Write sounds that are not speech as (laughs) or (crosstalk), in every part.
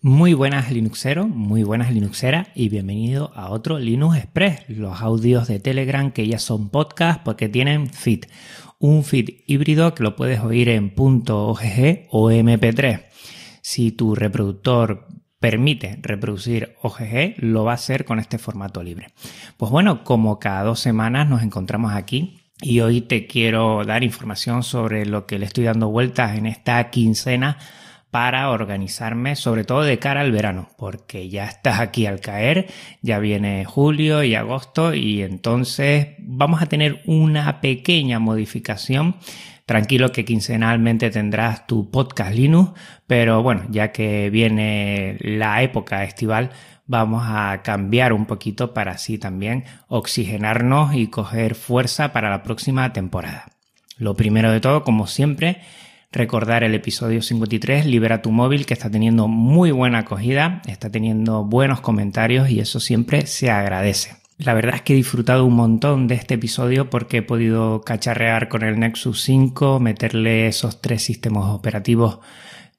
Muy buenas Linuxero, muy buenas Linuxeras y bienvenido a otro Linux Express, los audios de Telegram que ya son podcast porque tienen feed, un feed híbrido que lo puedes oír en .ogg o mp3. Si tu reproductor permite reproducir OGG, lo va a hacer con este formato libre. Pues bueno, como cada dos semanas nos encontramos aquí y hoy te quiero dar información sobre lo que le estoy dando vueltas en esta quincena para organizarme, sobre todo de cara al verano, porque ya estás aquí al caer, ya viene julio y agosto y entonces vamos a tener una pequeña modificación Tranquilo que quincenalmente tendrás tu podcast Linux, pero bueno, ya que viene la época estival, vamos a cambiar un poquito para así también oxigenarnos y coger fuerza para la próxima temporada. Lo primero de todo, como siempre, recordar el episodio 53, Libera tu móvil, que está teniendo muy buena acogida, está teniendo buenos comentarios y eso siempre se agradece. La verdad es que he disfrutado un montón de este episodio porque he podido cacharrear con el Nexus 5, meterle esos tres sistemas operativos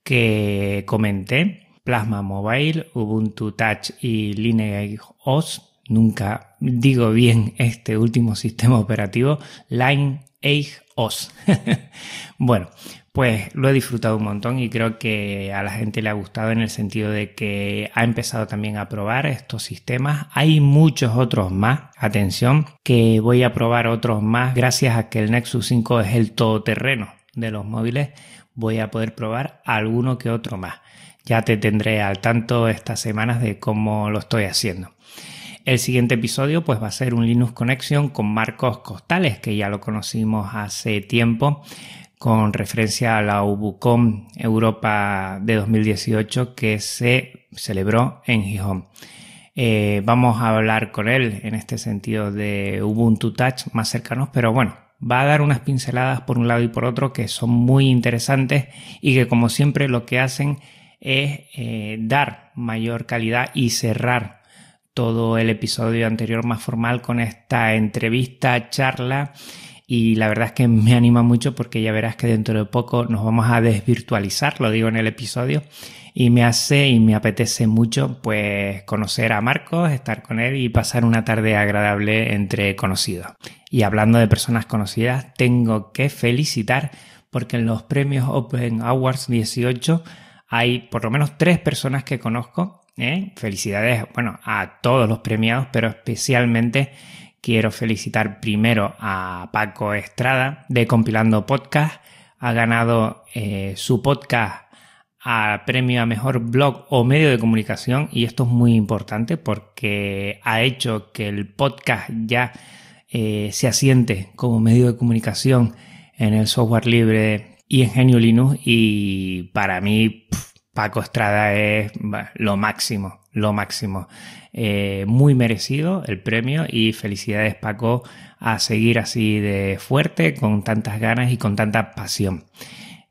que comenté, Plasma Mobile, Ubuntu Touch y Lineage OS. Nunca digo bien este último (laughs) sistema operativo, Lineage OS. (laughs) bueno, pues lo he disfrutado un montón y creo que a la gente le ha gustado en el sentido de que ha empezado también a probar estos sistemas. Hay muchos otros más, atención, que voy a probar otros más gracias a que el Nexus 5 es el todoterreno de los móviles. Voy a poder probar alguno que otro más. Ya te tendré al tanto estas semanas de cómo lo estoy haciendo. El siguiente episodio pues va a ser un Linux Connection con Marcos Costales, que ya lo conocimos hace tiempo con referencia a la Ubucom Europa de 2018 que se celebró en Gijón. Eh, vamos a hablar con él en este sentido de Ubuntu Touch más cercanos, pero bueno, va a dar unas pinceladas por un lado y por otro que son muy interesantes y que como siempre lo que hacen es eh, dar mayor calidad y cerrar todo el episodio anterior más formal con esta entrevista, charla y la verdad es que me anima mucho porque ya verás que dentro de poco nos vamos a desvirtualizar, lo digo en el episodio, y me hace y me apetece mucho pues conocer a Marcos, estar con él y pasar una tarde agradable entre conocidos. Y hablando de personas conocidas, tengo que felicitar porque en los premios Open Awards 18 hay por lo menos tres personas que conozco. ¿eh? Felicidades, bueno, a todos los premiados, pero especialmente Quiero felicitar primero a Paco Estrada de Compilando Podcast. Ha ganado eh, su podcast a premio a mejor blog o medio de comunicación y esto es muy importante porque ha hecho que el podcast ya eh, se asiente como medio de comunicación en el software libre y en Genio Linux y para mí Paco Estrada es lo máximo, lo máximo. Eh, muy merecido el premio y felicidades Paco a seguir así de fuerte, con tantas ganas y con tanta pasión.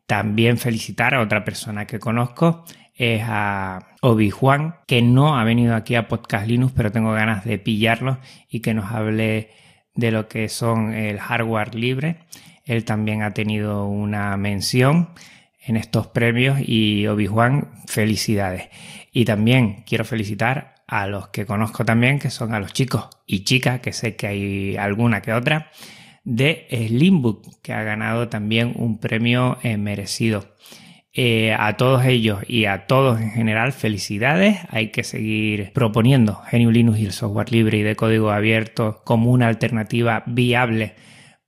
También felicitar a otra persona que conozco, es a Obi Juan, que no ha venido aquí a Podcast Linux, pero tengo ganas de pillarlo y que nos hable de lo que son el hardware libre. Él también ha tenido una mención en estos premios y Obi-Wan, felicidades. Y también quiero felicitar a los que conozco también, que son a los chicos y chicas, que sé que hay alguna que otra, de Slimbook, que ha ganado también un premio eh, merecido. Eh, a todos ellos y a todos en general, felicidades. Hay que seguir proponiendo GNU Linux y el software libre y de código abierto como una alternativa viable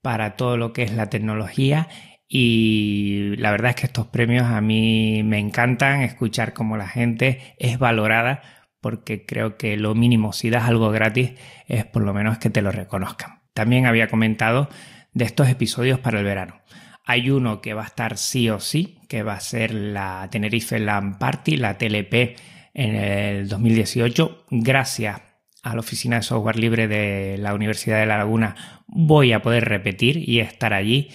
para todo lo que es la tecnología y la verdad es que estos premios a mí me encantan, escuchar cómo la gente es valorada, porque creo que lo mínimo si das algo gratis es por lo menos que te lo reconozcan. También había comentado de estos episodios para el verano. Hay uno que va a estar sí o sí, que va a ser la Tenerife Land Party, la TLP en el 2018. Gracias a la Oficina de Software Libre de la Universidad de La Laguna voy a poder repetir y estar allí.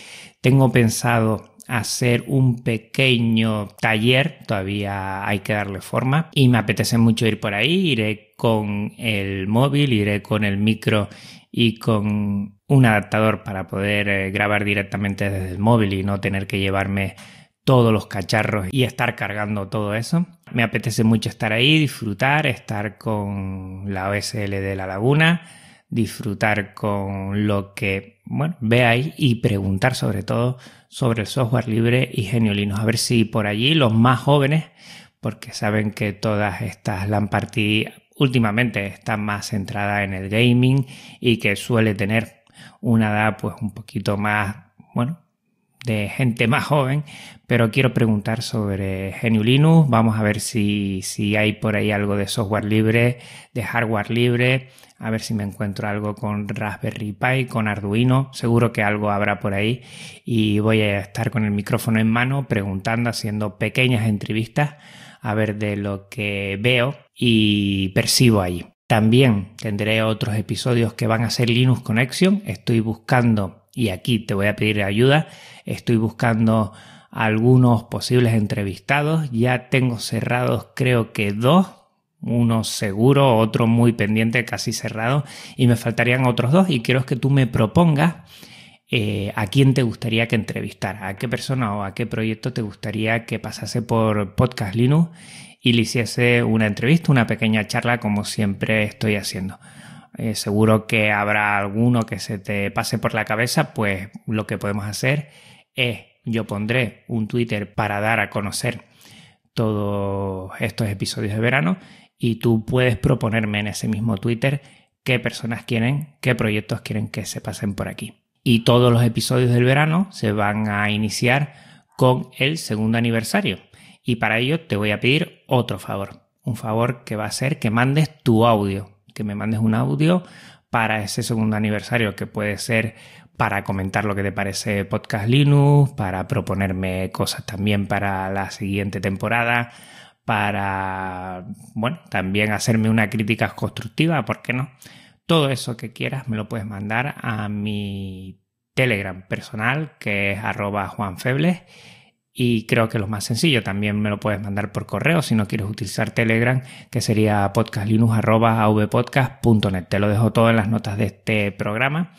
Tengo pensado hacer un pequeño taller, todavía hay que darle forma y me apetece mucho ir por ahí, iré con el móvil, iré con el micro y con un adaptador para poder eh, grabar directamente desde el móvil y no tener que llevarme todos los cacharros y estar cargando todo eso. Me apetece mucho estar ahí, disfrutar, estar con la OSL de la laguna, disfrutar con lo que, bueno, veáis y preguntar sobre todo sobre el software libre y Genio Linux. A ver si por allí los más jóvenes, porque saben que todas estas LAN party últimamente están más centradas en el gaming y que suele tener una edad pues un poquito más, bueno, de gente más joven, pero quiero preguntar sobre GNU Linux. Vamos a ver si, si hay por ahí algo de software libre, de hardware libre, a ver si me encuentro algo con Raspberry Pi, con Arduino, seguro que algo habrá por ahí y voy a estar con el micrófono en mano preguntando, haciendo pequeñas entrevistas a ver de lo que veo y percibo ahí. También tendré otros episodios que van a ser Linux Connection. Estoy buscando, y aquí te voy a pedir ayuda, estoy buscando algunos posibles entrevistados. Ya tengo cerrados creo que dos, uno seguro, otro muy pendiente, casi cerrado, y me faltarían otros dos y quiero que tú me propongas eh, a quién te gustaría que entrevistara, a qué persona o a qué proyecto te gustaría que pasase por Podcast Linux y le hiciese una entrevista, una pequeña charla como siempre estoy haciendo. Eh, seguro que habrá alguno que se te pase por la cabeza, pues lo que podemos hacer es, yo pondré un Twitter para dar a conocer todos estos episodios de verano y tú puedes proponerme en ese mismo Twitter qué personas quieren, qué proyectos quieren que se pasen por aquí. Y todos los episodios del verano se van a iniciar con el segundo aniversario. Y para ello te voy a pedir otro favor. Un favor que va a ser que mandes tu audio. Que me mandes un audio para ese segundo aniversario, que puede ser para comentar lo que te parece Podcast Linux, para proponerme cosas también para la siguiente temporada, para, bueno, también hacerme una crítica constructiva, ¿por qué no? Todo eso que quieras me lo puedes mandar a mi Telegram personal, que es arroba juanfebles y creo que lo más sencillo también me lo puedes mandar por correo si no quieres utilizar Telegram, que sería podcastlinux.avpodcast.net. Te lo dejo todo en las notas de este programa.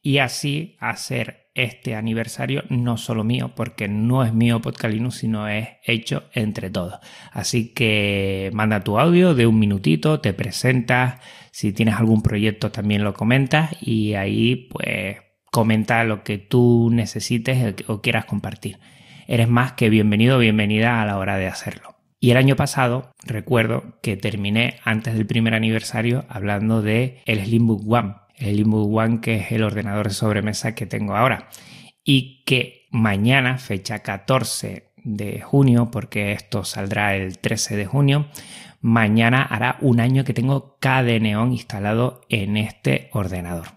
Y así hacer este aniversario no solo mío, porque no es mío Podcast Linux, sino es hecho entre todos. Así que manda tu audio de un minutito, te presentas, si tienes algún proyecto también lo comentas y ahí pues comenta lo que tú necesites o quieras compartir eres más que bienvenido o bienvenida a la hora de hacerlo. Y el año pasado recuerdo que terminé antes del primer aniversario hablando de el Slimbook One, el Slimbook One que es el ordenador de sobremesa que tengo ahora y que mañana, fecha 14 de junio, porque esto saldrá el 13 de junio, mañana hará un año que tengo KDE instalado en este ordenador.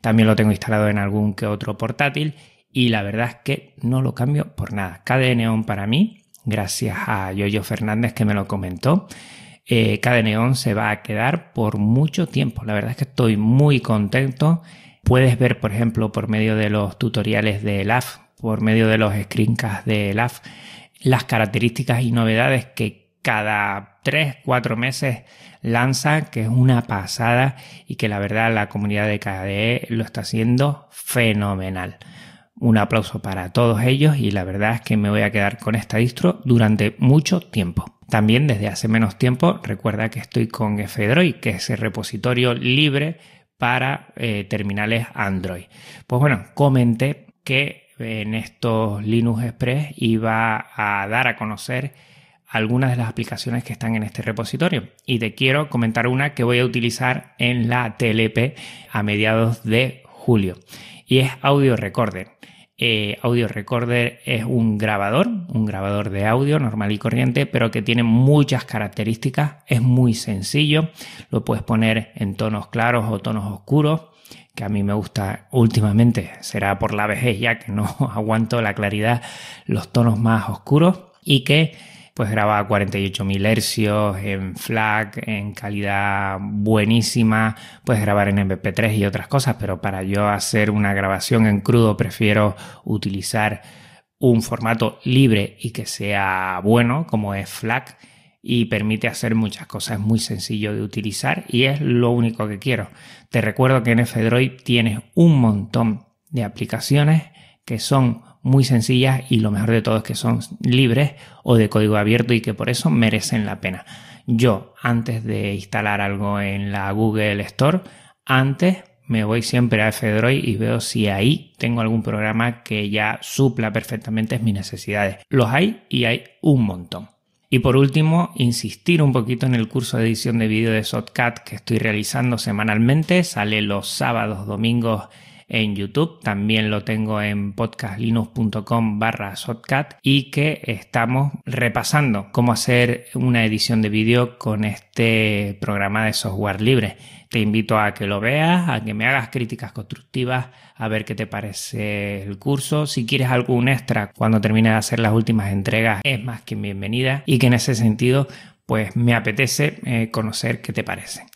También lo tengo instalado en algún que otro portátil y la verdad es que no lo cambio por nada. KDE Neon para mí, gracias a Yoyo Fernández que me lo comentó, eh, KDE Neon se va a quedar por mucho tiempo. La verdad es que estoy muy contento. Puedes ver, por ejemplo, por medio de los tutoriales de LAF, por medio de los screencasts de LAF, las características y novedades que cada 3, 4 meses lanza, que es una pasada y que la verdad la comunidad de KDE lo está haciendo fenomenal. Un aplauso para todos ellos y la verdad es que me voy a quedar con esta distro durante mucho tiempo. También desde hace menos tiempo recuerda que estoy con F-Droid, que es el repositorio libre para eh, terminales Android. Pues bueno, comenté que en estos Linux Express iba a dar a conocer algunas de las aplicaciones que están en este repositorio y te quiero comentar una que voy a utilizar en la TLP a mediados de julio y es Audio Recorder. Eh, audio Recorder es un grabador, un grabador de audio normal y corriente, pero que tiene muchas características. Es muy sencillo, lo puedes poner en tonos claros o tonos oscuros, que a mí me gusta últimamente, será por la vejez ya que no (laughs) aguanto la claridad, los tonos más oscuros y que pues graba a 48.000 hercios en FLAC, en calidad buenísima, puedes grabar en MP3 y otras cosas, pero para yo hacer una grabación en crudo prefiero utilizar un formato libre y que sea bueno, como es FLAC, y permite hacer muchas cosas, es muy sencillo de utilizar y es lo único que quiero. Te recuerdo que en F-Droid tienes un montón de aplicaciones que son muy sencillas y lo mejor de todo es que son libres o de código abierto y que por eso merecen la pena. Yo, antes de instalar algo en la Google Store, antes me voy siempre a F-Droid y veo si ahí tengo algún programa que ya supla perfectamente mis necesidades. Los hay y hay un montón. Y por último, insistir un poquito en el curso de edición de vídeo de Shotcut que estoy realizando semanalmente. Sale los sábados, domingos en YouTube, también lo tengo en podcastlinux.com barra shotcut y que estamos repasando cómo hacer una edición de vídeo con este programa de software libre. Te invito a que lo veas, a que me hagas críticas constructivas, a ver qué te parece el curso. Si quieres algún extra cuando termine de hacer las últimas entregas, es más que bienvenida y que en ese sentido pues me apetece eh, conocer qué te parece.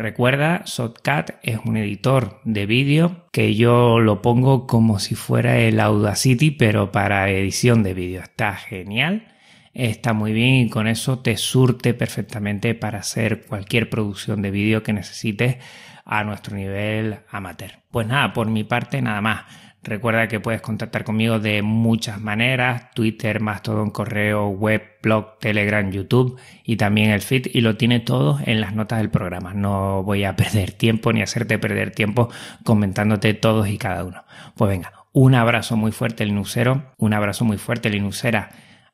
Recuerda, Shotcut es un editor de vídeo que yo lo pongo como si fuera el Audacity, pero para edición de vídeo. Está genial, está muy bien y con eso te surte perfectamente para hacer cualquier producción de vídeo que necesites a nuestro nivel amateur. Pues nada, por mi parte nada más. Recuerda que puedes contactar conmigo de muchas maneras, Twitter, Mastodon, correo, web, blog, Telegram, YouTube y también el feed y lo tiene todo en las notas del programa. No voy a (laughs) perder tiempo ni hacerte perder tiempo comentándote todos y cada uno. Pues venga, un abrazo muy fuerte Linuxero, un abrazo muy fuerte Linuxera.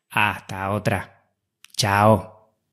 Hasta otra. Chao.